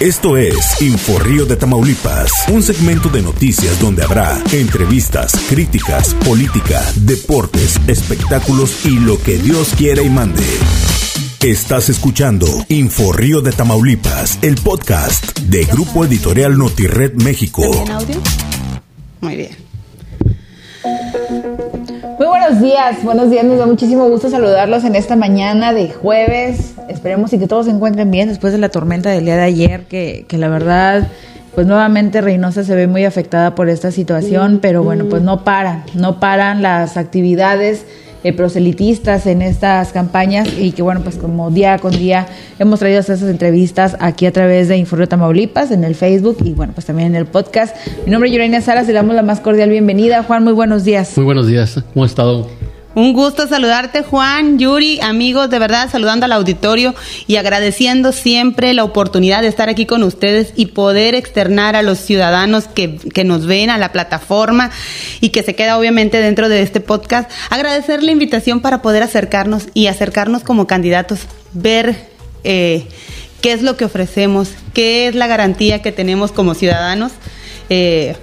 Esto es Inforrío de Tamaulipas, un segmento de noticias donde habrá entrevistas, críticas, política, deportes, espectáculos y lo que Dios quiera y mande. Estás escuchando Inforrío de Tamaulipas, el podcast de Grupo Editorial Notired México. Muy bien. Buenos días, buenos días, nos da muchísimo gusto saludarlos en esta mañana de jueves. Esperemos y que todos se encuentren bien después de la tormenta del día de ayer, que, que la verdad, pues nuevamente Reynosa se ve muy afectada por esta situación, pero bueno, pues no paran, no paran las actividades eh, proselitistas en estas campañas y que bueno, pues como día con día hemos traído esas entrevistas aquí a través de Informe Tamaulipas en el Facebook y bueno, pues también en el podcast. Mi nombre es Yorena Salas, le damos la más cordial bienvenida. Juan, muy buenos días. Muy buenos días, ¿cómo ha estado? Un gusto saludarte, Juan, Yuri, amigos, de verdad, saludando al auditorio y agradeciendo siempre la oportunidad de estar aquí con ustedes y poder externar a los ciudadanos que, que nos ven a la plataforma y que se queda obviamente dentro de este podcast. Agradecer la invitación para poder acercarnos y acercarnos como candidatos, ver eh, qué es lo que ofrecemos, qué es la garantía que tenemos como ciudadanos. Eh,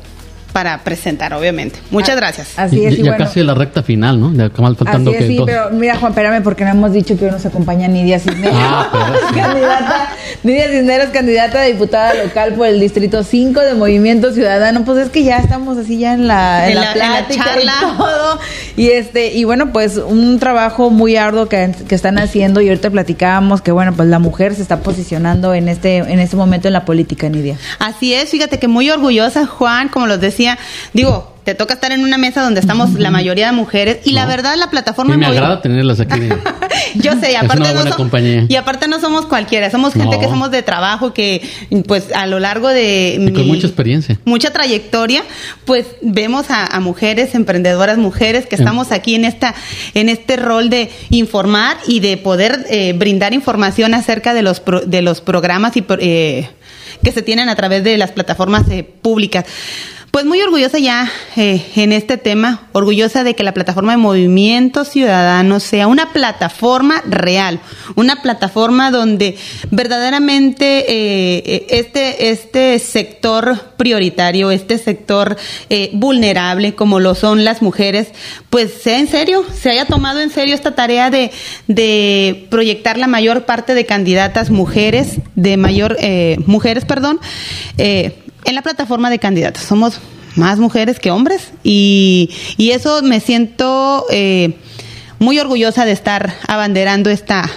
para presentar, obviamente. Muchas Ah, gracias. Así es, y ya bueno, casi la recta final, ¿no? Ya mal faltando Así es, que sí, dos. pero mira, Juan, espérame, porque no hemos dicho que hoy nos acompaña Nidia Cisneros. Ah, pero sí. candidata, Nidia Cisneros, candidata a diputada local por el Distrito 5 de Movimiento Ciudadano. Pues es que ya estamos así ya en la, en En la, la- en la plática charla. y todo. Y, este, y bueno, pues un trabajo muy arduo que, que están haciendo y ahorita platicábamos que, bueno, pues la mujer se está posicionando en este, en este momento en la política, Nidia. Así es, fíjate que muy orgullosa, Juan, como los decía, digo, te toca estar en una mesa donde estamos la mayoría de mujeres y la verdad la plataforma Y me agrada tenerlas aquí. Yo sé, y Es aparte una no buena so- compañía. y aparte no somos cualquiera, somos gente No. que somos de trabajo que pues a lo largo de Y con mi- mucha experiencia. mucha trayectoria, pues vemos a, a mujeres emprendedoras, mujeres que estamos aquí en esta en este rol de informar y de poder eh, brindar información acerca de los pro- de los programas y eh, que se tienen a través de las plataformas eh, públicas. Pues muy orgullosa ya eh, en este tema, orgullosa de que la plataforma de Movimiento Ciudadano sea una plataforma real, una plataforma donde verdaderamente eh, eh, este, este sector prioritario, este sector eh, vulnerable como lo son las mujeres, pues sea en serio, se haya tomado en serio esta tarea de, de proyectar la mayor parte de candidatas mujeres, de mayor, eh, mujeres, perdón, eh, en la plataforma de candidatos. Somos más mujeres que hombres y, y eso me siento eh, muy orgullosa de estar abanderando esta,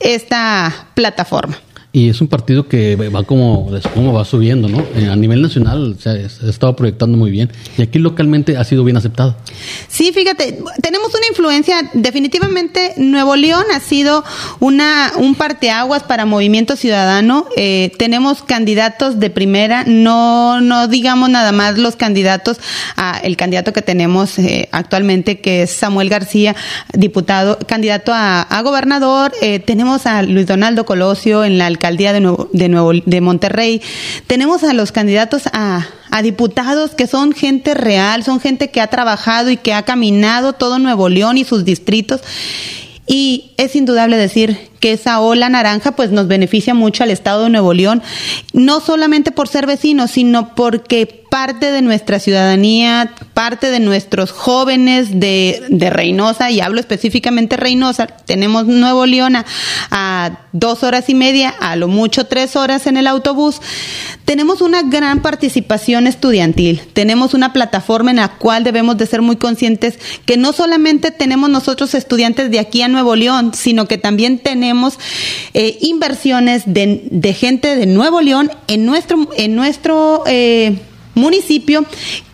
esta plataforma. Y es un partido que va como, como va subiendo, ¿no? Eh, A nivel nacional se ha, estado proyectando muy bien. Y aquí localmente ha sido bien aceptado. Sí, fíjate, tenemos una influencia, definitivamente Nuevo León ha sido una un parteaguas para Movimiento Ciudadano. Eh, tenemos candidatos de primera, no no digamos nada más los candidatos a el candidato que tenemos eh, actualmente que es Samuel García, diputado, candidato a, a gobernador. Eh, tenemos a Luis Donaldo Colosio en la alcaldía de Nuevo, de Nuevo de Monterrey. Tenemos a los candidatos a a diputados que son gente real, son gente que ha trabajado y que ha caminado todo Nuevo León y sus distritos. Y es indudable decir que esa ola naranja pues nos beneficia mucho al estado de Nuevo León, no solamente por ser vecinos, sino porque parte de nuestra ciudadanía, parte de nuestros jóvenes de, de Reynosa, y hablo específicamente Reynosa, tenemos Nuevo León a, dos horas y media, a lo mucho tres horas en el autobús. Tenemos una gran participación estudiantil, tenemos una plataforma en la cual debemos de ser muy conscientes que no solamente tenemos nosotros estudiantes de aquí a Nuevo León, sino que también tenemos eh, inversiones de, gente de Nuevo León en nuestro, en nuestro eh, municipio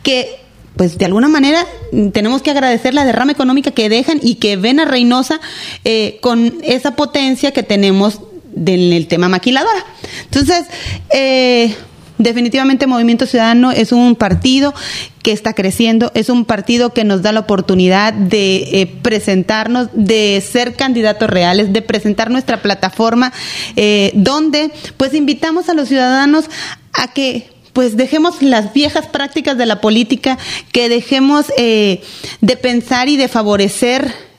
que pues de alguna manera tenemos que agradecer la derrama económica que dejan y que ven a Reynosa eh, con esa potencia que tenemos del el tema maquiladora. Entonces, eh, definitivamente Movimiento Ciudadano es un partido que está creciendo, es un partido que nos da la oportunidad de eh, presentarnos, de ser candidatos reales, de presentar nuestra plataforma, eh, donde pues invitamos a los ciudadanos a que pues dejemos las viejas prácticas de la política, que dejemos eh, de pensar y de favorecer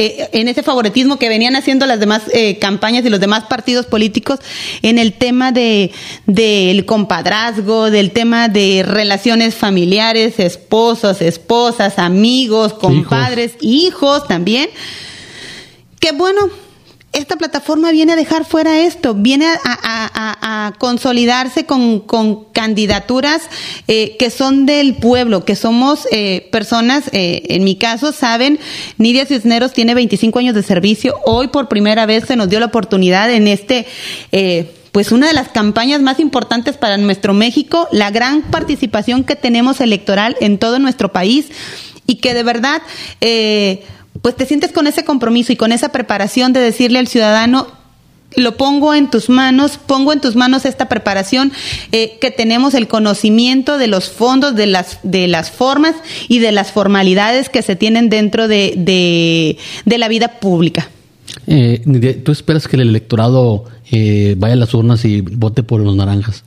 eh, en ese favoritismo que venían haciendo las demás eh, campañas y los demás partidos políticos en el tema de del compadrazgo, del tema de relaciones familiares, esposos, esposas, amigos, compadres, hijos también. Que bueno, esta plataforma viene a dejar fuera esto, viene a, consolidarse con, candidaturas eh, que son del pueblo, que somos eh, personas, eh, en mi caso, saben, Nidia Cisneros tiene 25 años de servicio, hoy por primera vez se nos dio la oportunidad en este pues una de las campañas más importantes para nuestro México, la gran participación que tenemos electoral en todo nuestro país y que de verdad eh, pues te sientes con ese compromiso y con esa preparación de decirle al ciudadano, lo pongo en tus manos, pongo en tus manos esta preparación, eh, que tenemos el conocimiento de los fondos, de las, de las formas y de las formalidades que se tienen dentro de, de, la vida pública. Eh, ¿Tú esperas que el electorado eh, vaya a las urnas y vote por los naranjas?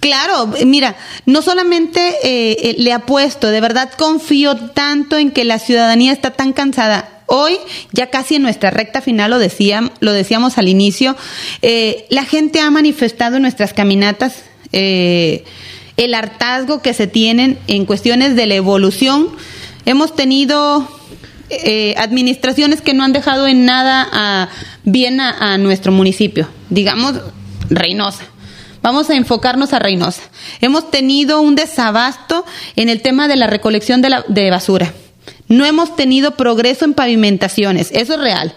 Claro, mira, no solamente eh, le apuesto, de verdad confío tanto en que la ciudadanía está tan cansada Hoy, ya casi en nuestra recta final, lo, decían, lo decíamos al inicio, eh, la gente ha manifestado en nuestras caminatas eh, el hartazgo que se tienen en cuestiones de la evolución. Hemos tenido eh, administraciones que no han dejado en nada a, bien a, nuestro municipio, digamos Reynosa. Vamos a enfocarnos a Reynosa. Hemos tenido un desabasto en el tema de la recolección de, la, de basura. No hemos tenido progreso en pavimentaciones, eso es real.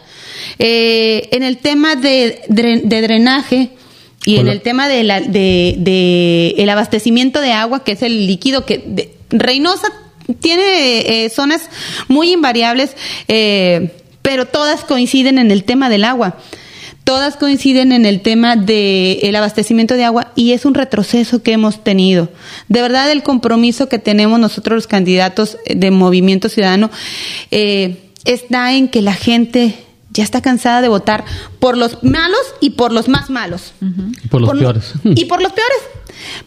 Eh, en el tema de, drenaje y en el tema de, de, el abastecimiento de agua, que es el líquido que Reynosa tiene eh, zonas muy invariables, eh, pero todas coinciden en el tema del agua todas coinciden en el tema del abastecimiento de agua y es un retroceso que hemos tenido. De verdad, el compromiso que tenemos nosotros los candidatos de Movimiento Ciudadano eh, está en que la gente ya está cansada de votar por los malos y por los más malos. Por los peores. Y por los peores.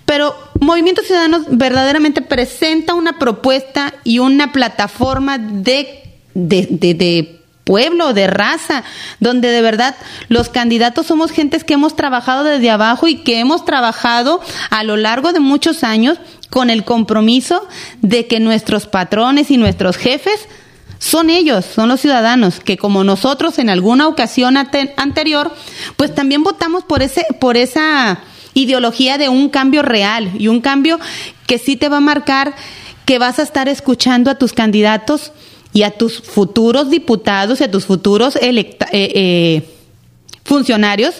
Pero Movimiento Ciudadano verdaderamente presenta una propuesta y una plataforma de, de, de pueblo, de raza, donde de verdad los candidatos somos gentes que hemos trabajado desde abajo y que hemos trabajado a lo largo de muchos años con el compromiso de que nuestros patrones y nuestros jefes son ellos, son los ciudadanos, que como nosotros en alguna ocasión anterior, pues también votamos por ese, por esa ideología de un cambio real y un cambio que sí te va a marcar que vas a estar escuchando a tus candidatos y a tus futuros diputados y a tus futuros eh, eh, funcionarios,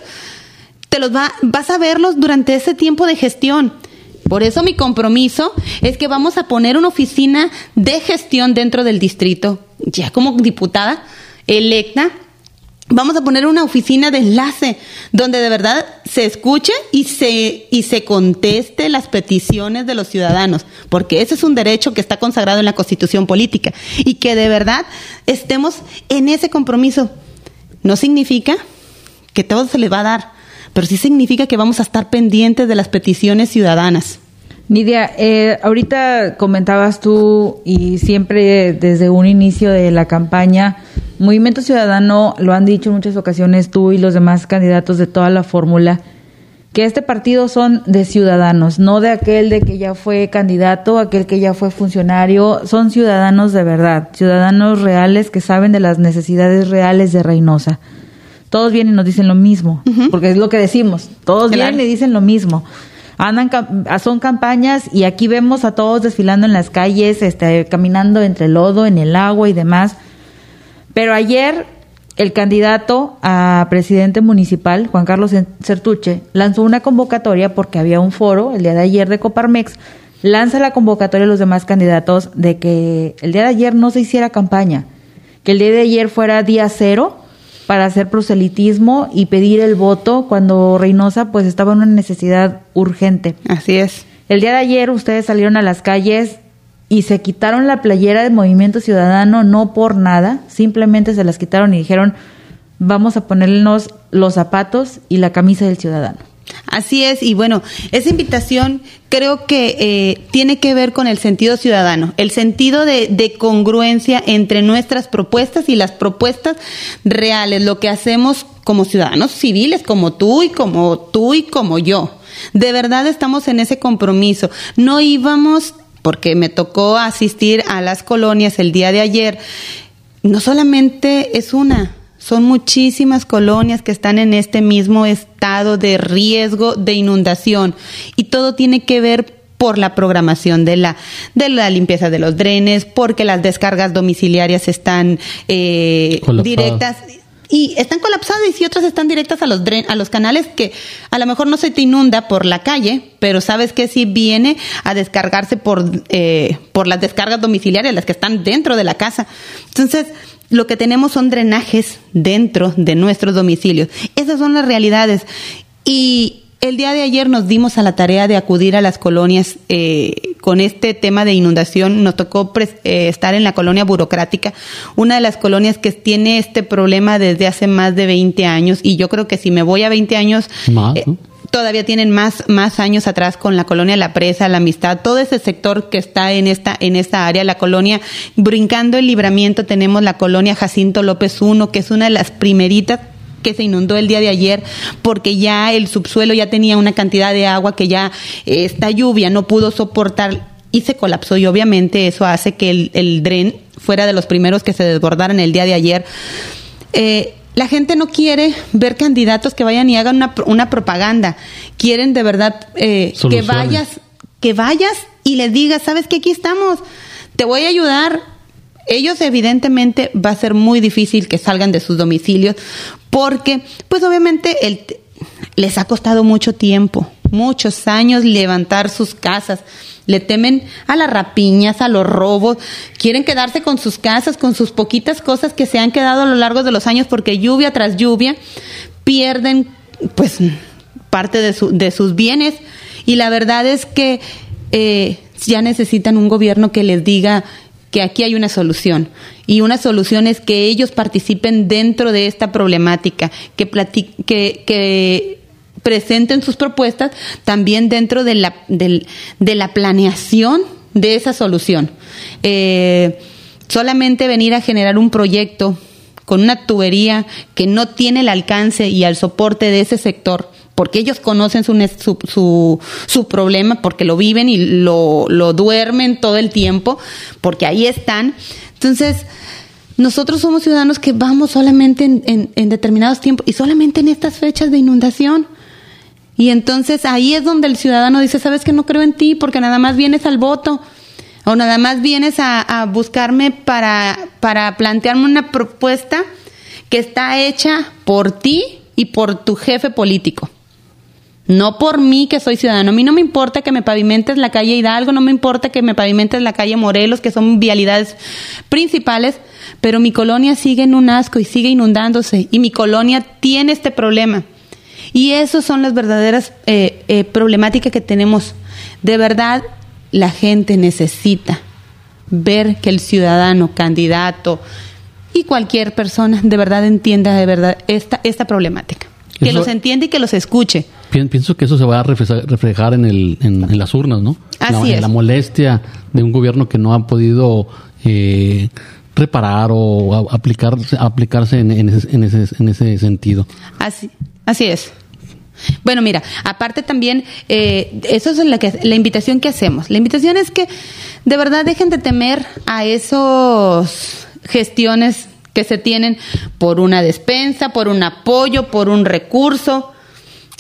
te los va, vas a verlos durante ese tiempo de gestión. Por eso mi compromiso es que vamos a poner una oficina de gestión dentro del distrito, ya como diputada electa Vamos a poner una oficina de enlace donde de verdad se escuche y se, y se conteste las peticiones de los ciudadanos, porque ese es un derecho que está consagrado en la constitución política y que de verdad estemos en ese compromiso. No significa que todo se le va a dar, pero sí significa que vamos a estar pendientes de las peticiones ciudadanas. Nidia, eh, ahorita comentabas tú y siempre desde un inicio de la campaña, Movimiento Ciudadano, lo han dicho en muchas ocasiones tú y los demás candidatos de toda la fórmula, que este partido son de ciudadanos, no de aquel de que ya fue candidato, aquel que ya fue funcionario, son ciudadanos de verdad, ciudadanos reales que saben de las necesidades reales de Reynosa. Todos vienen y nos dicen lo mismo, porque es lo que decimos, todos vienen y dicen lo mismo andan son campañas y aquí vemos a todos desfilando en las calles, este, caminando entre el lodo, en el agua y demás. Pero ayer el candidato a presidente municipal, Juan Carlos Certuche, lanzó una convocatoria porque había un foro el día de ayer de Coparmex. Lanza la convocatoria a los demás candidatos de que el día de ayer no se hiciera campaña, que el día de ayer fuera día cero para hacer proselitismo y pedir el voto cuando Reynosa pues estaba en una necesidad urgente. Así es. El día de ayer ustedes salieron a las calles y se quitaron la playera del Movimiento Ciudadano no por nada, simplemente se las quitaron y dijeron, vamos a ponernos los zapatos y la camisa del ciudadano. Así es, y bueno, esa invitación creo que eh, tiene que ver con el sentido ciudadano, el sentido de, de, congruencia entre nuestras propuestas y las propuestas reales, lo que hacemos como ciudadanos civiles, como tú y como tú y como yo. De verdad estamos en ese compromiso. No íbamos, porque me tocó asistir a las colonias el día de ayer, no solamente es una, son muchísimas colonias que están en este mismo estado de riesgo de inundación. Y todo tiene que ver por la programación de la, de la limpieza de los drenes, porque las descargas domiciliarias están eh, directas. Y están colapsadas y otras están directas a los a los canales que a lo mejor no se te inunda por la calle, pero sabes que sí viene a descargarse por eh, por las descargas domiciliarias, las que están dentro de la casa. Entonces, lo que tenemos son drenajes dentro de nuestros domicilios. Esas son las realidades. Y el día de ayer nos dimos a la tarea de acudir a las colonias eh, con este tema de inundación. Nos tocó eh, estar en la colonia burocrática, una de las colonias que tiene este problema desde hace más de 20 años. Y yo creo que si me voy a 20 años... Más, ¿no? Todavía tienen más, más años atrás con la colonia La Presa, La Amistad, todo ese sector que está en esta, en esta área, la colonia, brincando el libramiento, tenemos la colonia Jacinto López I, que es una de las primeritas que se inundó el día de ayer porque ya el subsuelo ya tenía una cantidad de agua que ya eh, esta lluvia no pudo soportar y se colapsó y obviamente eso hace que el, dren fuera de los primeros que se desbordaran el día de ayer. Eh, la gente no quiere ver candidatos que vayan y hagan una, una propaganda. Quieren de verdad eh, que vayas, que vayas y les digas, sabes que aquí estamos, te voy a ayudar. Ellos evidentemente va a ser muy difícil que salgan de sus domicilios porque, pues obviamente el, les ha costado mucho tiempo, muchos años levantar sus casas le temen a las rapiñas, a los robos, quieren quedarse con sus casas, con sus poquitas cosas que se han quedado a lo largo de los años porque lluvia tras lluvia pierden pues parte de, su, de sus bienes y la verdad es que eh, ya necesitan un gobierno que les diga que aquí hay una solución. Y una solución es que ellos participen dentro de esta problemática, que, que, que presenten sus propuestas también dentro de la, de, la planeación de esa solución. Eh, solamente venir a generar un proyecto con una tubería que no tiene el alcance y el soporte de ese sector, porque ellos conocen su, su, su, problema, porque lo viven y lo, lo, duermen todo el tiempo, porque ahí están. Entonces, nosotros somos ciudadanos que vamos solamente en, en determinados tiempos y solamente en estas fechas de inundación. Y entonces ahí es donde el ciudadano dice, sabes que no creo en ti porque nada más vienes al voto o nada más vienes a, buscarme para, para plantearme una propuesta que está hecha por ti y por tu jefe político. No por mí que soy ciudadano. A mí no me importa que me pavimentes la calle Hidalgo, no me importa que me pavimentes la calle Morelos, que son vialidades principales, pero mi colonia sigue en un asco y sigue inundándose y mi colonia tiene este problema. Y esas son las verdaderas eh, eh, problemáticas que tenemos. De verdad, la gente necesita ver que el ciudadano, candidato y cualquier persona de verdad entienda de verdad esta, esta problemática. Que los entienda y que los escuche. Pienso que eso se va a reflejar en, el, en, las urnas, ¿no? Así la, es. la molestia de un gobierno que no ha podido eh, reparar o aplicarse, aplicarse en, en, ese, en, ese, en ese sentido. Así, así es. Bueno, mira, aparte también, eh, eso es la, que, la invitación que hacemos. La invitación es que de verdad dejen de temer a esos gestiones que se tienen por una despensa, por un apoyo, por un recurso.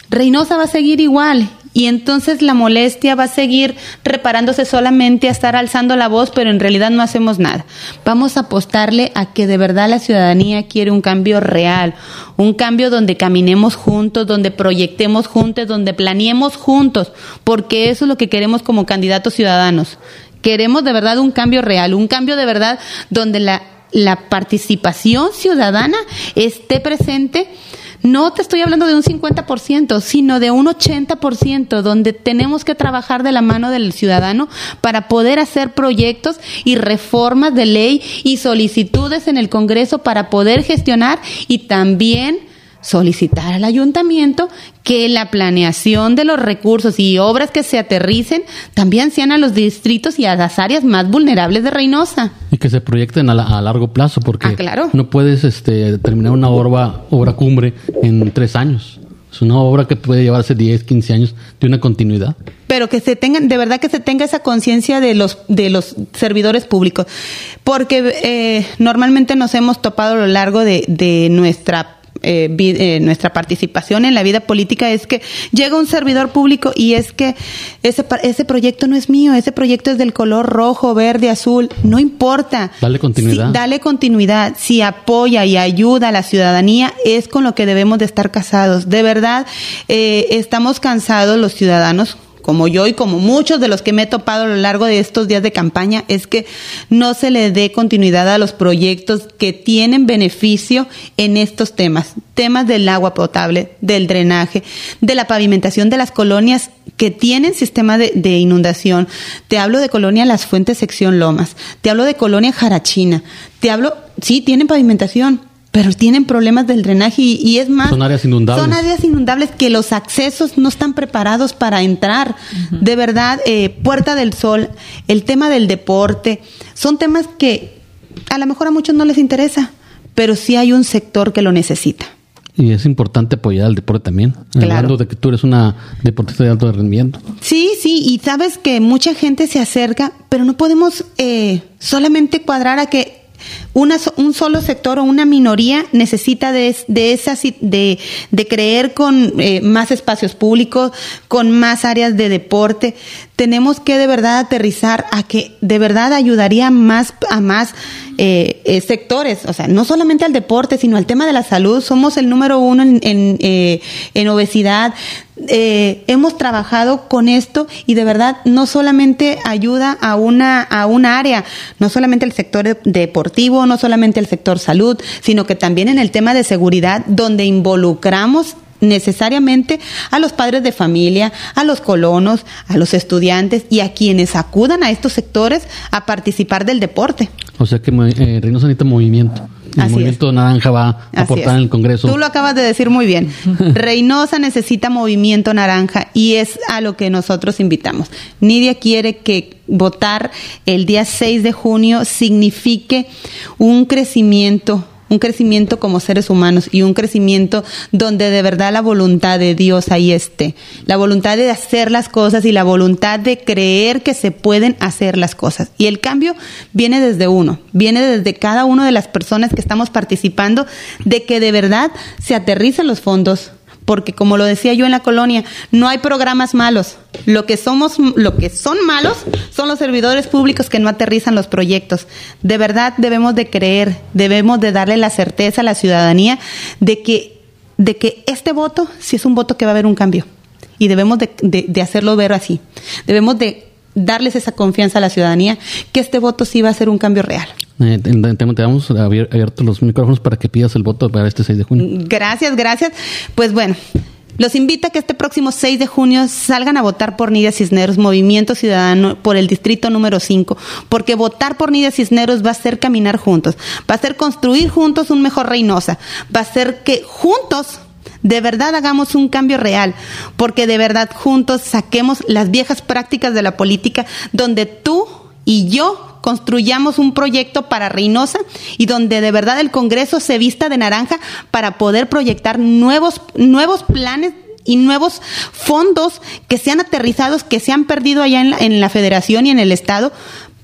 Reynosa va a seguir igual y entonces la molestia va a seguir reparándose solamente a estar alzando la voz, pero en realidad no hacemos nada. Vamos a apostarle a que de verdad la ciudadanía quiere un cambio real, un cambio donde caminemos juntos, donde proyectemos juntos, donde planeemos juntos, porque eso es lo que queremos como candidatos ciudadanos. Queremos de verdad un cambio real, un cambio de verdad donde la, la participación ciudadana esté presente no te estoy hablando de un 50%, sino de un 80%, donde tenemos que trabajar de la mano del ciudadano para poder hacer proyectos y reformas de ley y solicitudes en el Congreso para poder gestionar y también solicitar al ayuntamiento que la planeación de los recursos y obras que se aterricen también sean a los distritos y a las áreas más vulnerables de Reynosa. Y que se proyecten a, la- a largo plazo, porque Ah, claro. no puedes este, terminar una obra, obra cumbre en tres años. Es una obra que puede llevarse 10, 15 años de una continuidad. pero que se tengan, de verdad que se tenga esa conciencia de los, de los servidores públicos. Porque eh, normalmente nos hemos topado a lo largo de, de nuestra eh, vi- eh, nuestra participación en la vida política es que llega un servidor público y es que ese, ese proyecto no es mío, ese proyecto es del color rojo, verde, azul, no importa. Dale continuidad. Si- dale continuidad. Si apoya y ayuda a la ciudadanía, es con lo que debemos de estar casados. De verdad, eh, estamos cansados los ciudadanos como yo y como muchos de los que me he topado a lo largo de estos días de campaña, es que no se le dé continuidad a los proyectos que tienen beneficio en estos temas, temas del agua potable, del drenaje, de la pavimentación de las colonias que tienen sistema de, de inundación. Te hablo de colonia Las Fuentes, sección Lomas. Te hablo de colonia Jarachina. Te hablo, sí, tienen pavimentación, pero tienen problemas del drenaje y, y es más. Son áreas inundables. Son áreas inundables que los accesos no están preparados para entrar. De verdad, eh, Puerta del Sol, el tema del deporte, son temas que a lo mejor a muchos no les interesa, pero sí hay un sector que lo necesita. Y es importante apoyar al deporte también. Claro. Hablando de que tú eres una deportista de alto rendimiento. Sí, sí, y sabes que mucha gente se acerca, pero no podemos eh, solamente cuadrar a que una, un solo sector o una minoría necesita de, de, esa, si- de, de creer con eh, más espacios públicos, con más áreas de deporte. Tenemos que de verdad aterrizar a que de verdad ayudaría más a más eh, eh, sectores, o sea, no solamente al deporte, sino al tema de la salud. Somos el número uno en, en, eh, obesidad. Hemos trabajado con esto y de verdad no solamente ayuda a una, a una área, no solamente el sector de- deportivo, no solamente el sector salud, sino que también en el tema de seguridad, donde involucramos necesariamente a los padres de familia, a los colonos, a los estudiantes y a quienes acudan a estos sectores a participar del deporte. O sea que eh, Reynosa necesita movimiento. El Así movimiento naranja va a Así aportar es. en el Congreso. Tú lo acabas de decir muy bien. Reynosa necesita movimiento naranja y es a lo que nosotros invitamos. Nidia quiere que votar el día 6 de junio signifique un crecimiento un crecimiento como seres humanos y un crecimiento donde de verdad la voluntad de Dios ahí esté. La voluntad de hacer las cosas y la voluntad de creer que se pueden hacer las cosas. Y el cambio viene desde uno, viene desde cada una de las personas que estamos participando, de que de verdad se aterricen los fondos. Porque como lo decía yo en la colonia, no hay programas malos. Lo que somos, lo que son malos son los servidores públicos que no aterrizan los proyectos. De verdad debemos de creer, debemos de darle la certeza a la ciudadanía de que, de que este voto sí es un voto que va a haber un cambio. Y debemos de, de- de hacerlo ver así. Debemos de darles esa confianza a la ciudadanía que este voto sí va a ser un cambio real. Eh, te, te- damos abier- abiertos los micrófonos para que pidas el voto para este 6 de junio. Gracias, gracias. Pues bueno, los invito a que este próximo 6 de junio salgan a votar por Nidia Cisneros, Movimiento Ciudadano, por el distrito número 5, porque votar por Nidia Cisneros va a ser caminar juntos, va a ser construir juntos un mejor Reynosa, va a ser que juntos de verdad hagamos un cambio real, porque de verdad juntos saquemos las viejas prácticas de la política donde tú y yo construyamos un proyecto para Reynosa y donde de verdad el Congreso se vista de naranja para poder proyectar nuevos, nuevos planes y nuevos fondos que sean aterrizados, que se han perdido allá en la, en la federación y en el Estado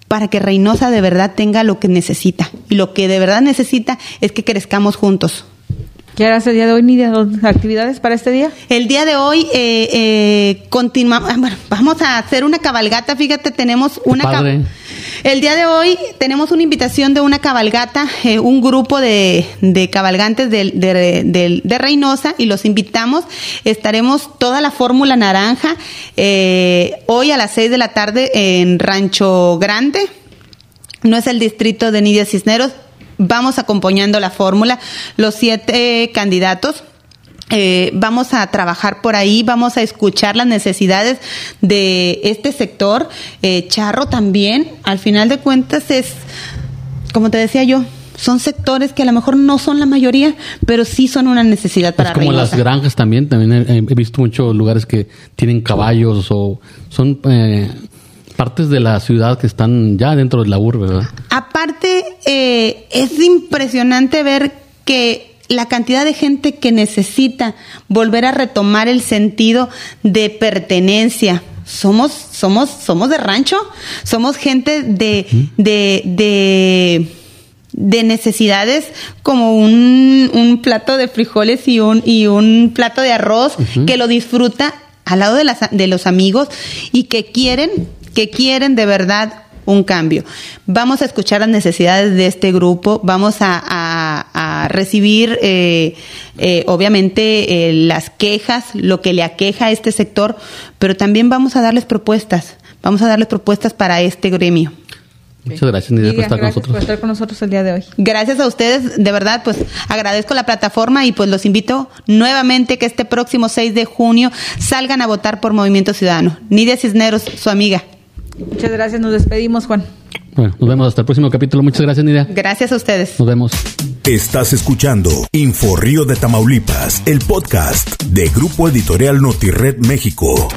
para que Reynosa de verdad tenga lo que necesita. Y lo que de verdad necesita es que crezcamos juntos. ¿Qué harás el día de hoy, Nidia? ¿Actividades para este día? El día de hoy eh, eh, continuamos, ah, bueno, vamos a hacer una cabalgata, fíjate, tenemos una Padre. El día de hoy tenemos una invitación de una cabalgata, eh, un grupo de, de cabalgantes del- de, de- de Reynosa y los invitamos. Estaremos toda la fórmula naranja eh, hoy a las 6 de la tarde en Rancho Grande. No es el distrito de Nidia Cisneros. Vamos acompañando la fórmula, los siete candidatos. Eh, vamos a trabajar por ahí, vamos a escuchar las necesidades de este sector. Eh, Charro también, al final de cuentas es, como te decía yo, son sectores que a lo mejor no son la mayoría, pero sí son una necesidad para Es como Reynosa. las granjas también, también he, he visto muchos lugares que tienen caballos o son eh, partes de la ciudad que están ya dentro de la urbe, ¿verdad? Aparte, eh, es impresionante ver que la cantidad de gente que necesita volver a retomar el sentido de pertenencia. Somos, somos, somos de rancho, somos gente de, de, de, de necesidades como un, un plato de frijoles y un, y un plato de arroz que lo disfruta al lado de, las, de los amigos y que quieren, que quieren de verdad un cambio. Vamos a escuchar las necesidades de este grupo, vamos a, a- a recibir, eh, eh, obviamente, eh, las quejas, lo que le aqueja a este sector, pero también vamos a darles propuestas, vamos a darles propuestas para este gremio. Muchas gracias, Nidia, por estar con gracias nosotros. por estar con nosotros el día de hoy. Gracias a ustedes, de verdad, pues agradezco la plataforma y pues los invito nuevamente que este próximo 6 de junio salgan a votar por Movimiento Ciudadano. Nidia Cisneros, su amiga. Muchas gracias, nos despedimos, Juan. Bueno, nos vemos hasta el próximo capítulo. Muchas gracias, Nidia. Gracias a ustedes. Nos vemos. Estás escuchando Info Río de Tamaulipas, el podcast de Grupo Editorial Notired México.